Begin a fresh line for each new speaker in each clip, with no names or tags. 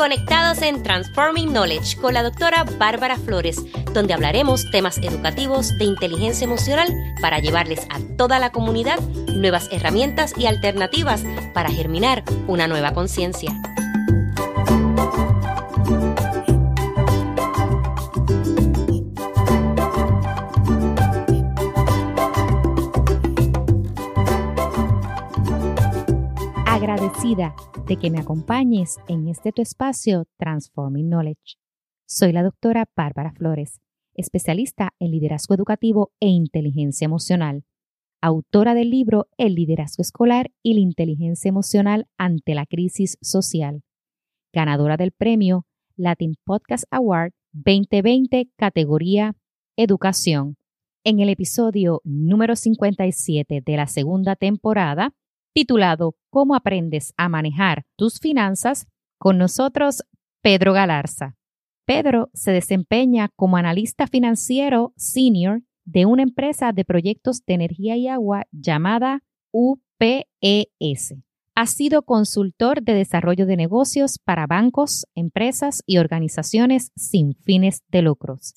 conectados en Transforming Knowledge con la doctora Bárbara Flores, donde hablaremos temas educativos de inteligencia emocional para llevarles a toda la comunidad nuevas herramientas y alternativas para germinar una nueva conciencia.
De que me acompañes en este tu espacio Transforming Knowledge. Soy la doctora Bárbara Flores, especialista en liderazgo educativo e inteligencia emocional, autora del libro El liderazgo escolar y la inteligencia emocional ante la crisis social, ganadora del premio Latin Podcast Award 2020 categoría Educación. En el episodio número 57 de la segunda temporada, titulado ¿Cómo aprendes a manejar tus finanzas? Con nosotros, Pedro Galarza. Pedro se desempeña como analista financiero senior de una empresa de proyectos de energía y agua llamada UPES. Ha sido consultor de desarrollo de negocios para bancos, empresas y organizaciones sin fines de lucros.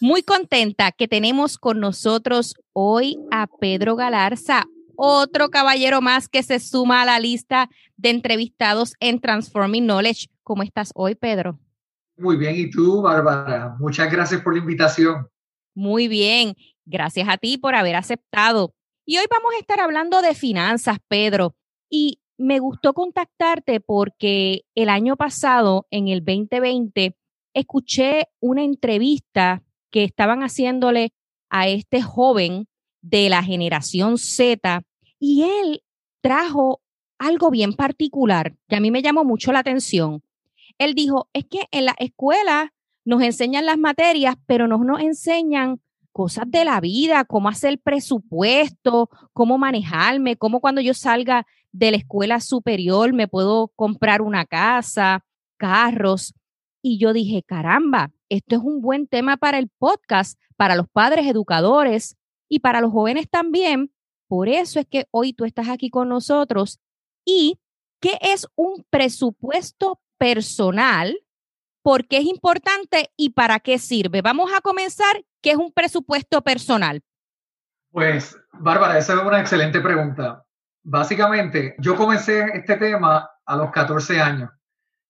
Muy contenta que tenemos con nosotros hoy a Pedro Galarza, otro caballero más que se suma a la lista de entrevistados en Transforming Knowledge. ¿Cómo estás hoy, Pedro?
Muy bien, ¿y tú, Bárbara? Muchas gracias por la invitación.
Muy bien, gracias a ti por haber aceptado. Y hoy vamos a estar hablando de finanzas, Pedro. Y me gustó contactarte porque el año pasado, en el 2020, escuché una entrevista que estaban haciéndole a este joven de la generación Z y él trajo algo bien particular que a mí me llamó mucho la atención. Él dijo, es que en la escuela nos enseñan las materias, pero no nos enseñan cosas de la vida, cómo hacer presupuesto, cómo manejarme, cómo cuando yo salga de la escuela superior me puedo comprar una casa, carros. Y yo dije, caramba, esto es un buen tema para el podcast, para los padres educadores y para los jóvenes también. Por eso es que hoy tú estás aquí con nosotros. ¿Y qué es un presupuesto personal? ¿Por qué es importante y para qué sirve? Vamos a comenzar. ¿Qué es un presupuesto personal?
Pues, Bárbara, esa es una excelente pregunta. Básicamente, yo comencé este tema a los 14 años.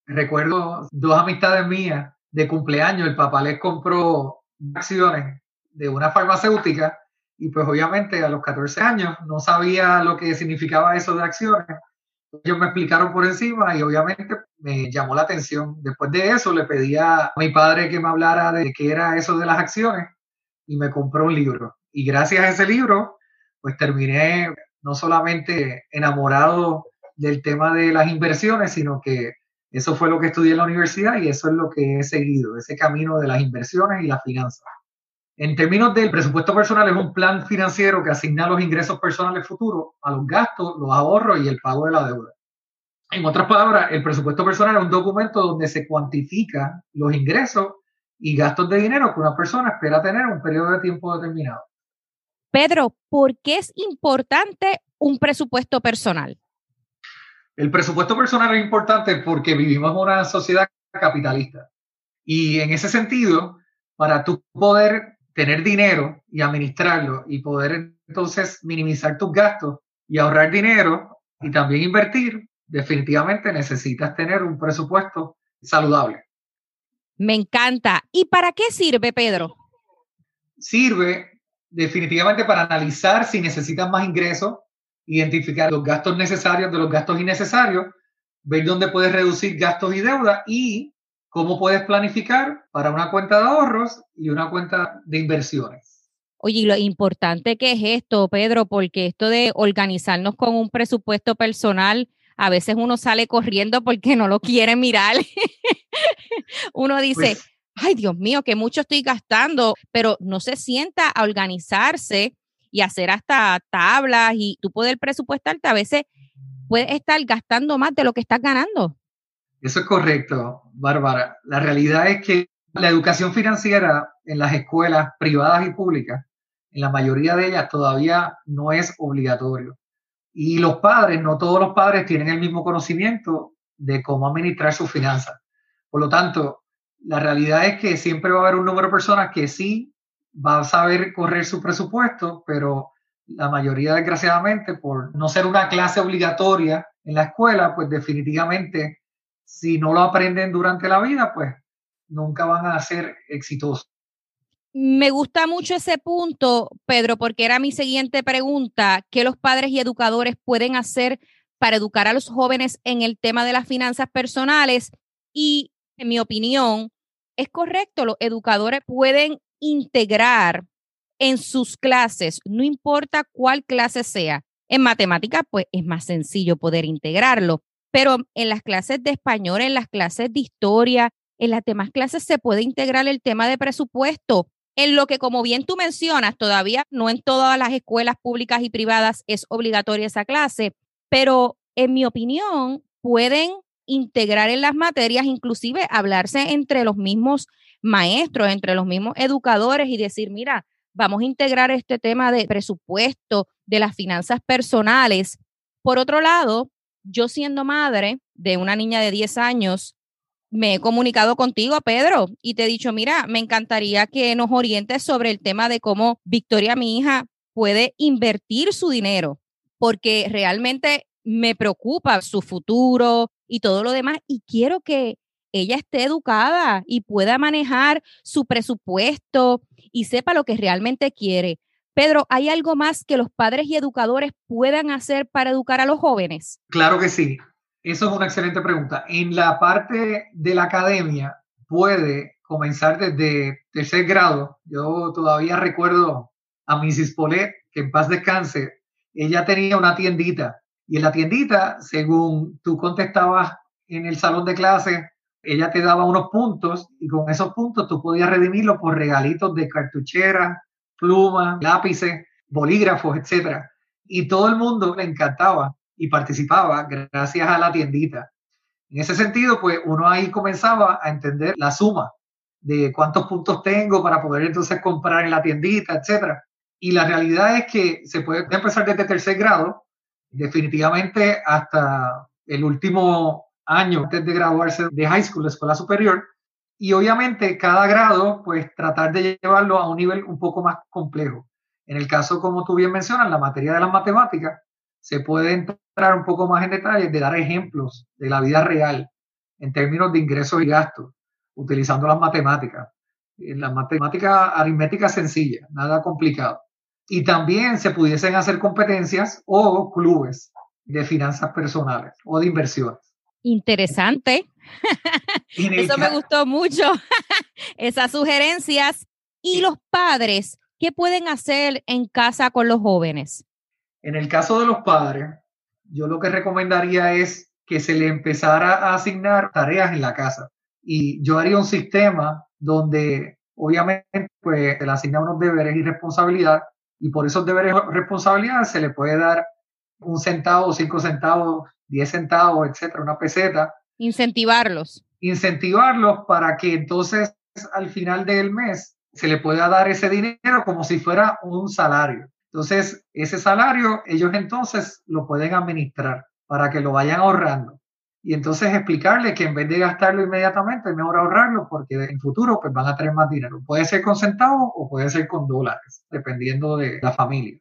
Recuerdo dos amistades mías de cumpleaños, el papá les compró acciones de una farmacéutica y pues obviamente a los 14 años no sabía lo que significaba eso de acciones. Ellos me explicaron por encima y obviamente me llamó la atención. Después de eso le pedí a mi padre que me hablara de qué era eso de las acciones y me compró un libro. Y gracias a ese libro, pues terminé no solamente enamorado del tema de las inversiones, sino que eso fue lo que estudié en la universidad y eso es lo que he seguido, ese camino de las inversiones y las finanzas. En términos del presupuesto personal, es un plan financiero que asigna los ingresos personales futuros a los gastos, los ahorros y el pago de la deuda. En otras palabras, el presupuesto personal es un documento donde se cuantifican los ingresos y gastos de dinero que una persona espera tener en un periodo de tiempo determinado.
Pedro, ¿por qué es importante un presupuesto personal?
El presupuesto personal es importante porque vivimos en una sociedad capitalista. Y en ese sentido, para tú poder tener dinero y administrarlo y poder entonces minimizar tus gastos y ahorrar dinero y también invertir, definitivamente necesitas tener un presupuesto saludable.
Me encanta. ¿Y para qué sirve, Pedro?
Sirve definitivamente para analizar si necesitas más ingresos identificar los gastos necesarios de los gastos innecesarios, ver dónde puedes reducir gastos y deuda y cómo puedes planificar para una cuenta de ahorros y una cuenta de inversiones.
Oye, y lo importante que es esto, Pedro, porque esto de organizarnos con un presupuesto personal, a veces uno sale corriendo porque no lo quiere mirar. uno dice, pues ay Dios mío, que mucho estoy gastando, pero no se sienta a organizarse y hacer hasta tablas y tú poder presupuestarte, a veces puedes estar gastando más de lo que estás ganando.
Eso es correcto, Bárbara. La realidad es que la educación financiera en las escuelas privadas y públicas, en la mayoría de ellas todavía no es obligatorio. Y los padres, no todos los padres tienen el mismo conocimiento de cómo administrar sus finanzas. Por lo tanto, la realidad es que siempre va a haber un número de personas que sí va a saber correr su presupuesto, pero la mayoría, desgraciadamente, por no ser una clase obligatoria en la escuela, pues definitivamente, si no lo aprenden durante la vida, pues nunca van a ser exitosos.
Me gusta mucho ese punto, Pedro, porque era mi siguiente pregunta, ¿qué los padres y educadores pueden hacer para educar a los jóvenes en el tema de las finanzas personales? Y, en mi opinión, es correcto, los educadores pueden integrar en sus clases, no importa cuál clase sea. En matemáticas, pues es más sencillo poder integrarlo, pero en las clases de español, en las clases de historia, en las demás clases se puede integrar el tema de presupuesto. En lo que, como bien tú mencionas, todavía no en todas las escuelas públicas y privadas es obligatoria esa clase, pero en mi opinión, pueden integrar en las materias, inclusive hablarse entre los mismos maestros, entre los mismos educadores y decir, mira, vamos a integrar este tema de presupuesto, de las finanzas personales. Por otro lado, yo siendo madre de una niña de 10 años, me he comunicado contigo, Pedro, y te he dicho, mira, me encantaría que nos orientes sobre el tema de cómo Victoria, mi hija, puede invertir su dinero, porque realmente me preocupa su futuro y todo lo demás, y quiero que ella esté educada y pueda manejar su presupuesto y sepa lo que realmente quiere. Pedro, ¿hay algo más que los padres y educadores puedan hacer para educar a los jóvenes?
Claro que sí. Eso es una excelente pregunta. En la parte de la academia puede comenzar desde tercer grado. Yo todavía recuerdo a Mrs. Polet, que en paz descanse, ella tenía una tiendita y en la tiendita, según tú contestabas en el salón de clase ella te daba unos puntos y con esos puntos tú podías redimirlos por regalitos de cartuchera, plumas, lápices, bolígrafos, etc. Y todo el mundo le encantaba y participaba gracias a la tiendita. En ese sentido, pues uno ahí comenzaba a entender la suma de cuántos puntos tengo para poder entonces comprar en la tiendita, etc. Y la realidad es que se puede empezar desde tercer grado, definitivamente hasta el último año antes de graduarse de high school, de escuela superior. Y obviamente cada grado, pues tratar de llevarlo a un nivel un poco más complejo. En el caso, como tú bien mencionas, la materia de las matemáticas, se puede entrar un poco más en detalle de dar ejemplos de la vida real en términos de ingresos y gastos, utilizando las matemáticas. En la matemática aritmética sencilla, nada complicado. Y también se pudiesen hacer competencias o clubes de finanzas personales o de inversiones.
Interesante. Eso me gustó mucho. Esas sugerencias. ¿Y los padres qué pueden hacer en casa con los jóvenes?
En el caso de los padres, yo lo que recomendaría es que se le empezara a asignar tareas en la casa. Y yo haría un sistema donde obviamente pues se le asigna unos deberes y responsabilidad y por esos deberes y responsabilidades se le puede dar un centavo, cinco centavos 10 centavos, etcétera, una peseta.
Incentivarlos.
Incentivarlos para que entonces al final del mes se le pueda dar ese dinero como si fuera un salario. Entonces, ese salario ellos entonces lo pueden administrar para que lo vayan ahorrando. Y entonces explicarle que en vez de gastarlo inmediatamente, es mejor ahorrarlo porque en futuro pues van a tener más dinero. Puede ser con centavos o puede ser con dólares, dependiendo de la familia.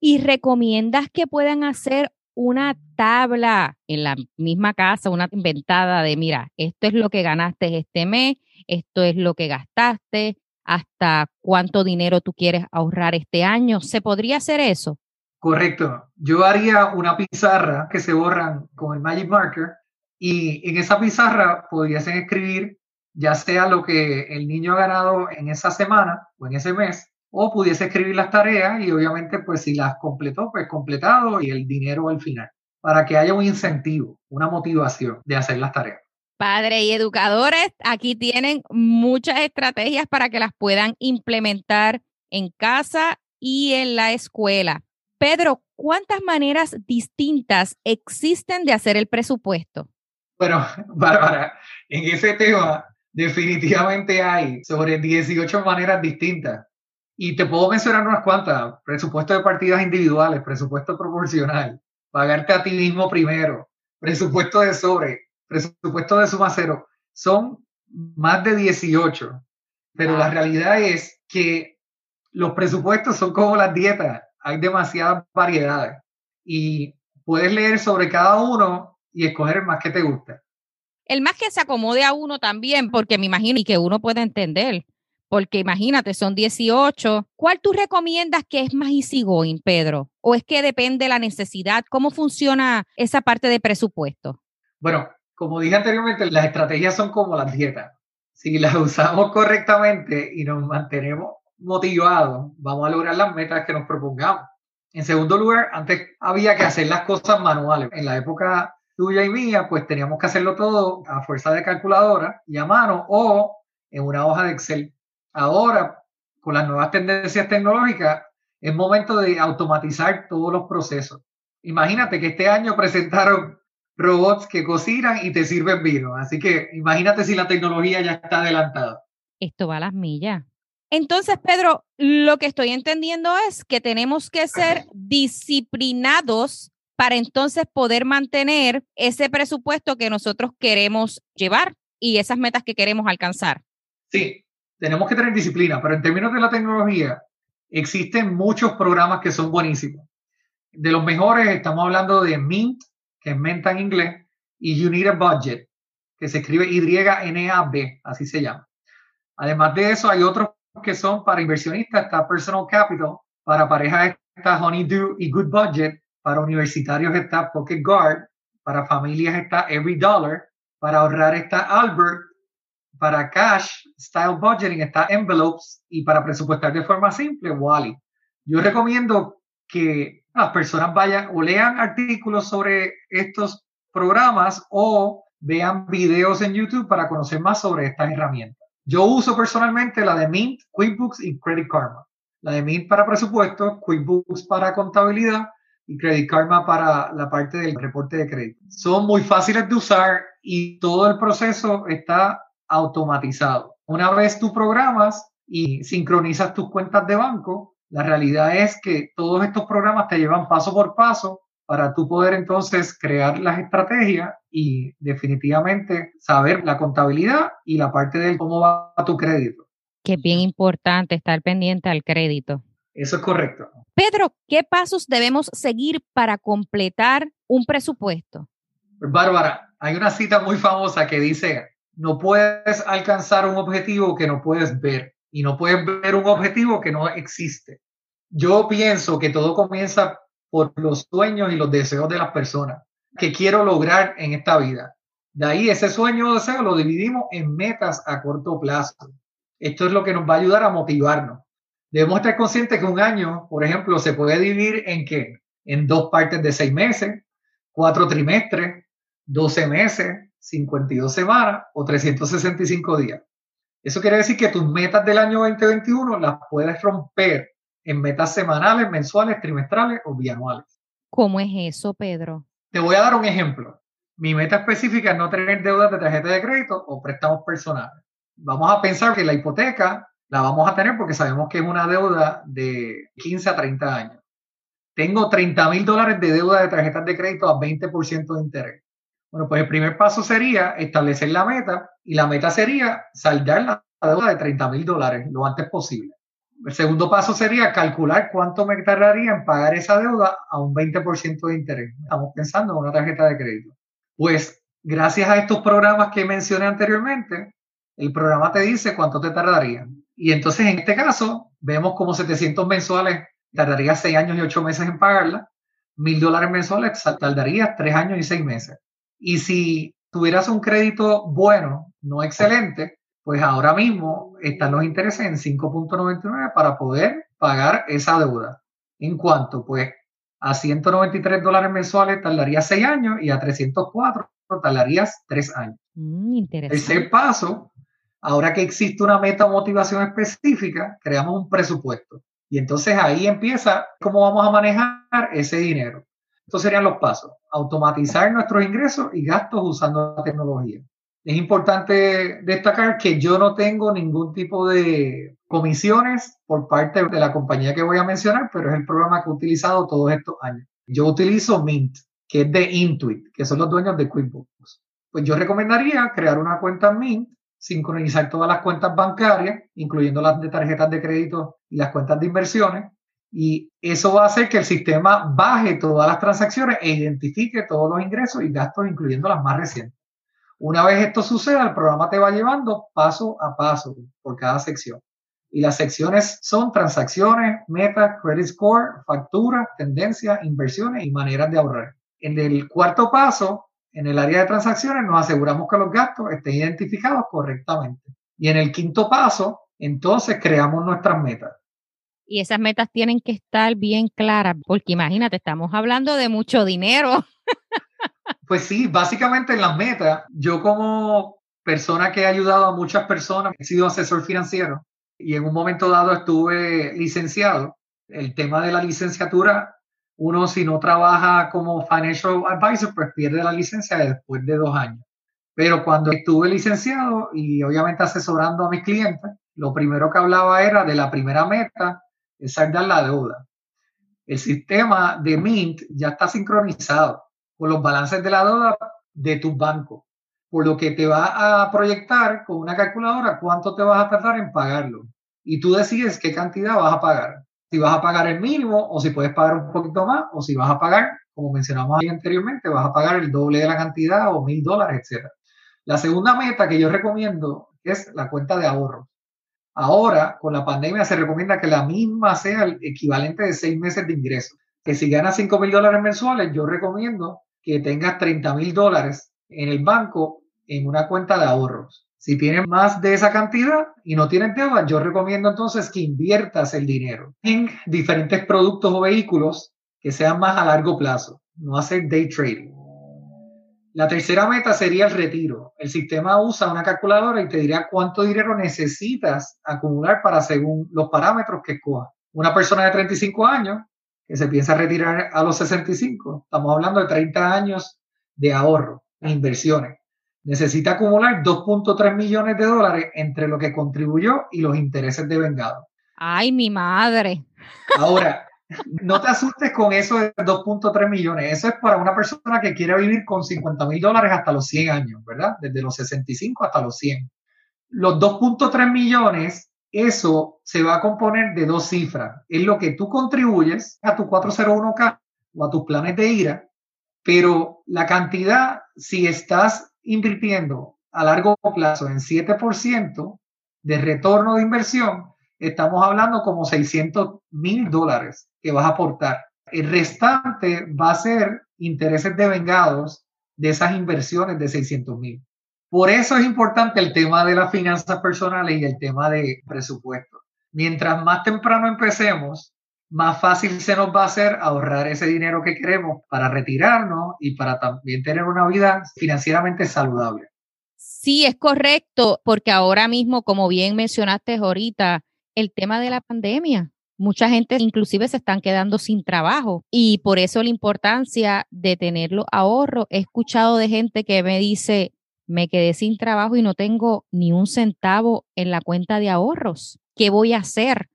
¿Y recomiendas que puedan hacer una tabla en la misma casa, una inventada de, mira, esto es lo que ganaste este mes, esto es lo que gastaste, hasta cuánto dinero tú quieres ahorrar este año. ¿Se podría hacer eso?
Correcto. Yo haría una pizarra que se borran con el Magic Marker y en esa pizarra podrían escribir ya sea lo que el niño ha ganado en esa semana o en ese mes o pudiese escribir las tareas y obviamente pues si las completó, pues completado y el dinero al final, para que haya un incentivo, una motivación de hacer las tareas.
Padres y educadores, aquí tienen muchas estrategias para que las puedan implementar en casa y en la escuela. Pedro, ¿cuántas maneras distintas existen de hacer el presupuesto?
Bueno, Bárbara, en ese tema definitivamente hay sobre 18 maneras distintas. Y te puedo mencionar unas cuantas, presupuesto de partidas individuales, presupuesto proporcional, pagarte a ti mismo primero, presupuesto de sobre, presupuesto de suma cero, son más de 18. Pero la realidad es que los presupuestos son como las dietas, hay demasiadas variedades y puedes leer sobre cada uno y escoger el más que te gusta.
El más que se acomode a uno también, porque me imagino y que uno puede entender, porque imagínate, son 18. ¿Cuál tú recomiendas que es más easygoing, Pedro? ¿O es que depende de la necesidad? ¿Cómo funciona esa parte de presupuesto?
Bueno, como dije anteriormente, las estrategias son como las dietas. Si las usamos correctamente y nos mantenemos motivados, vamos a lograr las metas que nos propongamos. En segundo lugar, antes había que hacer las cosas manuales. En la época tuya y mía, pues teníamos que hacerlo todo a fuerza de calculadora y a mano o en una hoja de Excel. Ahora, con las nuevas tendencias tecnológicas, es momento de automatizar todos los procesos. Imagínate que este año presentaron robots que cocinan y te sirven vino. Así que imagínate si la tecnología ya está adelantada.
Esto va a las millas. Entonces, Pedro, lo que estoy entendiendo es que tenemos que ser disciplinados para entonces poder mantener ese presupuesto que nosotros queremos llevar y esas metas que queremos alcanzar.
Sí, tenemos que tener disciplina, pero en términos de la tecnología, existen muchos programas que son buenísimos. De los mejores estamos hablando de Mint, que es Menta en inglés, y You Need a Budget, que se escribe Y-N-A-B, así se llama. Además de eso, hay otros que son para inversionistas, está Personal Capital, para parejas está Honeydew y Good Budget, para universitarios está Pocket Guard, para familias está Every Dollar, para ahorrar está Albert, para cash, style budgeting está envelopes y para presupuestar de forma simple, Wally. Yo recomiendo que las personas vayan o lean artículos sobre estos programas o vean videos en YouTube para conocer más sobre estas herramientas. Yo uso personalmente la de Mint, QuickBooks y Credit Karma. La de Mint para presupuesto, QuickBooks para contabilidad y Credit Karma para la parte del reporte de crédito. Son muy fáciles de usar y todo el proceso está automatizado. Una vez tú programas y sincronizas tus cuentas de banco, la realidad es que todos estos programas te llevan paso por paso para tú poder entonces crear las estrategias y definitivamente saber la contabilidad y la parte de cómo va tu crédito.
Que es bien importante estar pendiente al crédito.
Eso es correcto.
Pedro, ¿qué pasos debemos seguir para completar un presupuesto?
Pues, Bárbara, hay una cita muy famosa que dice, no puedes alcanzar un objetivo que no puedes ver y no puedes ver un objetivo que no existe. Yo pienso que todo comienza por los sueños y los deseos de las personas que quiero lograr en esta vida. De ahí ese sueño o deseo lo dividimos en metas a corto plazo. Esto es lo que nos va a ayudar a motivarnos debemos estar conscientes que un año, por ejemplo, se puede dividir en qué? En dos partes de seis meses, cuatro trimestres, 12 meses, 52 semanas o 365 días. Eso quiere decir que tus metas del año 2021 las puedes romper en metas semanales, mensuales, trimestrales o bianuales.
¿Cómo es eso, Pedro?
Te voy a dar un ejemplo. Mi meta específica es no tener deudas de tarjeta de crédito o préstamos personales. Vamos a pensar que la hipoteca la vamos a tener porque sabemos que es una deuda de 15 a 30 años. Tengo 30 mil dólares de deuda de tarjetas de crédito a 20% de interés. Bueno, pues el primer paso sería establecer la meta y la meta sería saldar la deuda de 30 mil dólares lo antes posible. El segundo paso sería calcular cuánto me tardaría en pagar esa deuda a un 20% de interés. Estamos pensando en una tarjeta de crédito. Pues gracias a estos programas que mencioné anteriormente, el programa te dice cuánto te tardaría. Y entonces en este caso vemos como 700 mensuales tardaría 6 años y 8 meses en pagarla, 1000 dólares mensuales tardaría 3 años y 6 meses. Y si tuvieras un crédito bueno, no excelente, pues ahora mismo están los intereses en 5.99 para poder pagar esa deuda. En cuanto, pues, a 193 dólares mensuales tardaría 6 años y a 304 tardarías 3 años.
Mm, interesante.
Tercer paso, Ahora que existe una meta o motivación específica, creamos un presupuesto. Y entonces ahí empieza cómo vamos a manejar ese dinero. Estos serían los pasos. Automatizar nuestros ingresos y gastos usando la tecnología. Es importante destacar que yo no tengo ningún tipo de comisiones por parte de la compañía que voy a mencionar, pero es el programa que he utilizado todos estos años. Yo utilizo Mint, que es de Intuit, que son los dueños de QuickBooks. Pues yo recomendaría crear una cuenta Mint, sincronizar todas las cuentas bancarias, incluyendo las de tarjetas de crédito y las cuentas de inversiones, y eso va a hacer que el sistema baje todas las transacciones e identifique todos los ingresos y gastos, incluyendo las más recientes. Una vez esto suceda, el programa te va llevando paso a paso por cada sección. Y las secciones son transacciones, metas, credit score, facturas, tendencias, inversiones y maneras de ahorrar. En el cuarto paso, en el área de transacciones, nos aseguramos que los gastos estén identificados correctamente. Y en el quinto paso, entonces creamos nuestras metas.
Y esas metas tienen que estar bien claras, porque imagínate, estamos hablando de mucho dinero.
Pues sí, básicamente en las metas, yo como persona que ha ayudado a muchas personas, he sido asesor financiero y en un momento dado estuve licenciado. El tema de la licenciatura, uno si no trabaja como financial advisor, pues pierde la licencia después de dos años. Pero cuando estuve licenciado y obviamente asesorando a mis clientes, lo primero que hablaba era de la primera meta, es saldar la deuda. El sistema de Mint ya está sincronizado con los balances de la deuda de tu banco, por lo que te va a proyectar con una calculadora cuánto te vas a tardar en pagarlo. Y tú decides qué cantidad vas a pagar. Si vas a pagar el mínimo o si puedes pagar un poquito más o si vas a pagar, como mencionamos ahí anteriormente, vas a pagar el doble de la cantidad o mil dólares, etc. La segunda meta que yo recomiendo es la cuenta de ahorro. Ahora, con la pandemia, se recomienda que la misma sea el equivalente de seis meses de ingreso. Que si ganas 5 mil dólares mensuales, yo recomiendo que tengas 30 mil dólares en el banco en una cuenta de ahorros. Si tienes más de esa cantidad y no tienes deuda, yo recomiendo entonces que inviertas el dinero en diferentes productos o vehículos que sean más a largo plazo, no hacer day trading. La tercera meta sería el retiro. El sistema usa una calculadora y te dirá cuánto dinero necesitas acumular para según los parámetros que escojas. Una persona de 35 años que se piensa retirar a los 65, estamos hablando de 30 años de ahorro e inversiones. Necesita acumular 2.3 millones de dólares entre lo que contribuyó y los intereses de vengado.
Ay, mi madre.
Ahora, no te asustes con eso de 2.3 millones. Eso es para una persona que quiere vivir con 50 mil dólares hasta los 100 años, ¿verdad? Desde los 65 hasta los 100. Los 2.3 millones eso se va a componer de dos cifras. Es lo que tú contribuyes a tu 401k o a tus planes de IRA, pero la cantidad, si estás invirtiendo a largo plazo en 7% de retorno de inversión, estamos hablando como 600 mil dólares que vas a aportar. El restante va a ser intereses devengados de esas inversiones de 600 mil. Por eso es importante el tema de las finanzas personales y el tema de presupuesto. Mientras más temprano empecemos, más fácil se nos va a hacer ahorrar ese dinero que queremos para retirarnos y para también tener una vida financieramente saludable.
Sí, es correcto, porque ahora mismo, como bien mencionaste ahorita, el tema de la pandemia, mucha gente inclusive se están quedando sin trabajo y por eso la importancia de tenerlo ahorro. He escuchado de gente que me dice, me quedé sin trabajo y no tengo ni un centavo en la cuenta de ahorros. ¿Qué voy a hacer?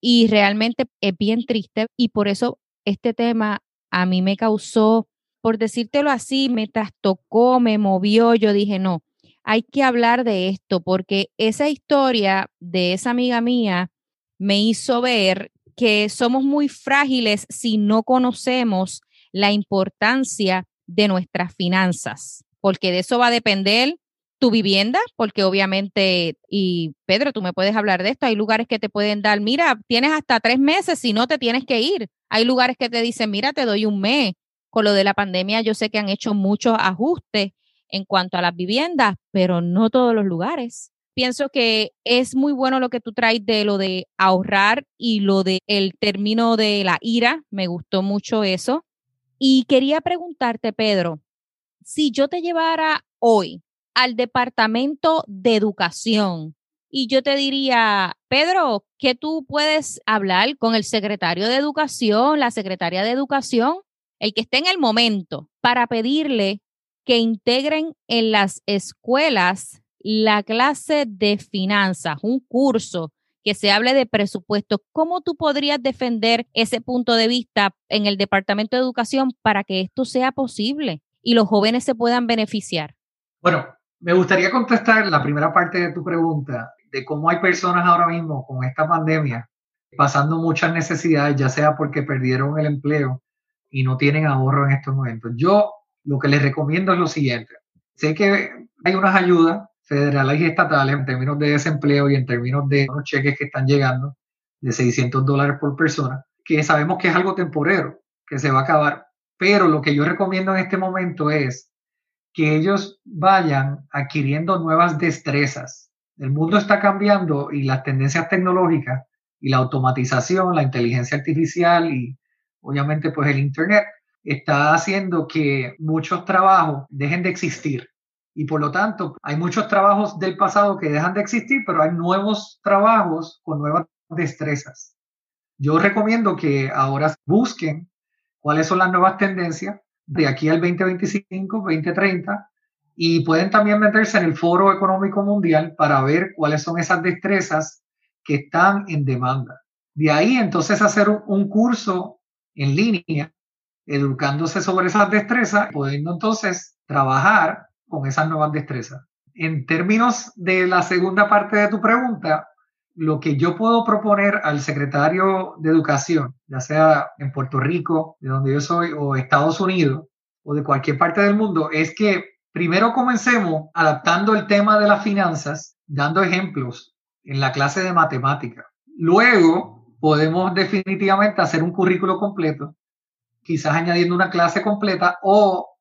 Y realmente es bien triste y por eso este tema a mí me causó, por decírtelo así, me trastocó, me movió. Yo dije, no, hay que hablar de esto porque esa historia de esa amiga mía me hizo ver que somos muy frágiles si no conocemos la importancia de nuestras finanzas porque de eso va a depender tu vivienda, porque obviamente, y Pedro, tú me puedes hablar de esto, hay lugares que te pueden dar, mira, tienes hasta tres meses, si no te tienes que ir. Hay lugares que te dicen, mira, te doy un mes. Con lo de la pandemia, yo sé que han hecho muchos ajustes en cuanto a las viviendas, pero no todos los lugares. Pienso que es muy bueno lo que tú traes de lo de ahorrar y lo de el término de la ira, me gustó mucho eso. Y quería preguntarte, Pedro, si yo te llevara hoy al departamento de educación y yo te diría, Pedro, que tú puedes hablar con el secretario de educación, la secretaria de educación, el que esté en el momento, para pedirle que integren en las escuelas la clase de finanzas, un curso que se hable de presupuesto. ¿Cómo tú podrías defender ese punto de vista en el Departamento de Educación para que esto sea posible y los jóvenes se puedan beneficiar?
Bueno, me gustaría contestar la primera parte de tu pregunta de cómo hay personas ahora mismo con esta pandemia pasando muchas necesidades, ya sea porque perdieron el empleo y no tienen ahorro en estos momentos. Yo lo que les recomiendo es lo siguiente. Sé que hay unas ayudas federales y estatales en términos de desempleo y en términos de unos cheques que están llegando de 600 dólares por persona, que sabemos que es algo temporero, que se va a acabar. Pero lo que yo recomiendo en este momento es que ellos vayan adquiriendo nuevas destrezas. El mundo está cambiando y las tendencias tecnológicas y la automatización, la inteligencia artificial y obviamente pues el Internet está haciendo que muchos trabajos dejen de existir. Y por lo tanto, hay muchos trabajos del pasado que dejan de existir, pero hay nuevos trabajos con nuevas destrezas. Yo recomiendo que ahora busquen cuáles son las nuevas tendencias de aquí al 2025, 2030, y pueden también meterse en el Foro Económico Mundial para ver cuáles son esas destrezas que están en demanda. De ahí entonces hacer un curso en línea, educándose sobre esas destrezas, pudiendo entonces trabajar con esas nuevas destrezas. En términos de la segunda parte de tu pregunta, lo que yo puedo proponer al secretario de Educación, ya sea en Puerto Rico, de donde yo soy, o Estados Unidos, o de cualquier parte del mundo, es que primero comencemos adaptando el tema de las finanzas, dando ejemplos en la clase de matemática. Luego podemos definitivamente hacer un currículo completo, quizás añadiendo una clase completa o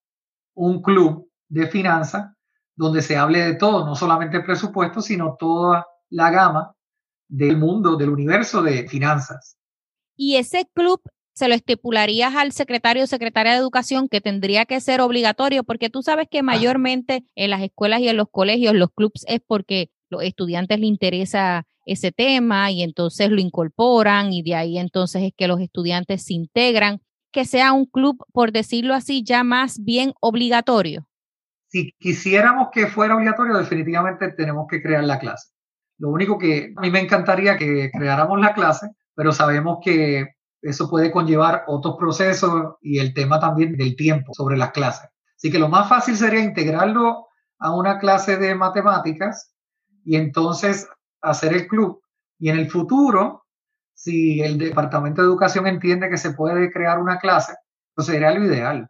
un club de finanzas donde se hable de todo, no solamente presupuesto, sino toda la gama del mundo, del universo de finanzas.
Y ese club se lo estipularías al secretario o secretaria de educación que tendría que ser obligatorio, porque tú sabes que mayormente en las escuelas y en los colegios los clubs es porque los estudiantes les interesa ese tema y entonces lo incorporan y de ahí entonces es que los estudiantes se integran, que sea un club, por decirlo así, ya más bien obligatorio.
Si quisiéramos que fuera obligatorio, definitivamente tenemos que crear la clase. Lo único que a mí me encantaría que creáramos la clase, pero sabemos que eso puede conllevar otros procesos y el tema también del tiempo sobre las clases. Así que lo más fácil sería integrarlo a una clase de matemáticas y entonces hacer el club. Y en el futuro, si el Departamento de Educación entiende que se puede crear una clase, pues sería lo ideal.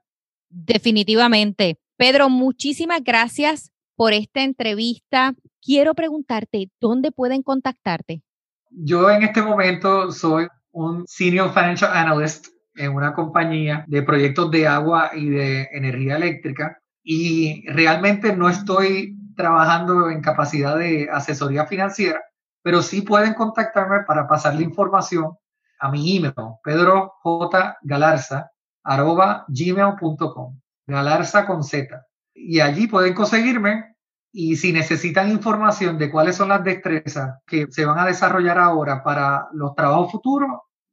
Definitivamente. Pedro, muchísimas gracias por esta entrevista quiero preguntarte, ¿dónde pueden contactarte?
Yo en este momento soy un Senior Financial Analyst en una compañía de proyectos de agua y de energía eléctrica y realmente no estoy trabajando en capacidad de asesoría financiera, pero sí pueden contactarme para pasarle información a mi email, pedrogalarza.gmail.com, galarza con Z. Y allí pueden conseguirme y si necesitan información de cuáles son las destrezas que se van a desarrollar ahora para los trabajos futuros,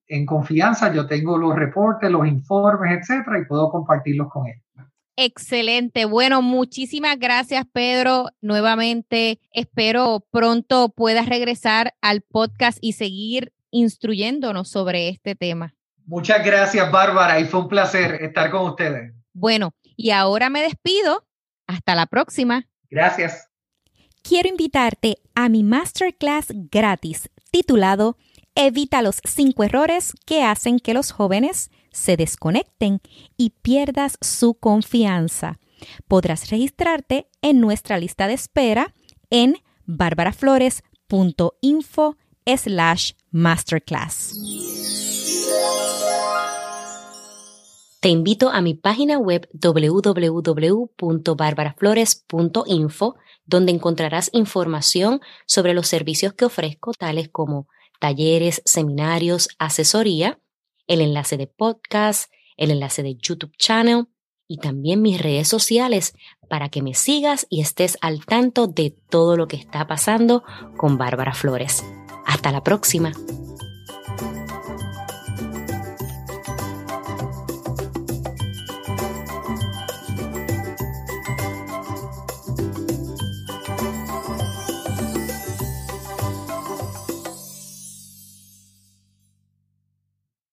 en confianza yo tengo los reportes, los informes, etcétera, y puedo compartirlos con ellos.
Excelente. Bueno, muchísimas gracias, Pedro. Nuevamente, espero pronto puedas regresar al podcast y seguir instruyéndonos sobre este tema.
Muchas gracias, Bárbara, y fue un placer estar con ustedes.
Bueno, y ahora me despido. Hasta la próxima.
Gracias.
Quiero invitarte a mi masterclass gratis titulado Evita los cinco errores que hacen que los jóvenes se desconecten y pierdas su confianza. Podrás registrarte en nuestra lista de espera en barbaraflores.info slash masterclass.
Te invito a mi página web www.barbaraflores.info, donde encontrarás información sobre los servicios que ofrezco, tales como talleres, seminarios, asesoría, el enlace de podcast, el enlace de YouTube channel y también mis redes sociales para que me sigas y estés al tanto de todo lo que está pasando con Bárbara Flores. Hasta la próxima.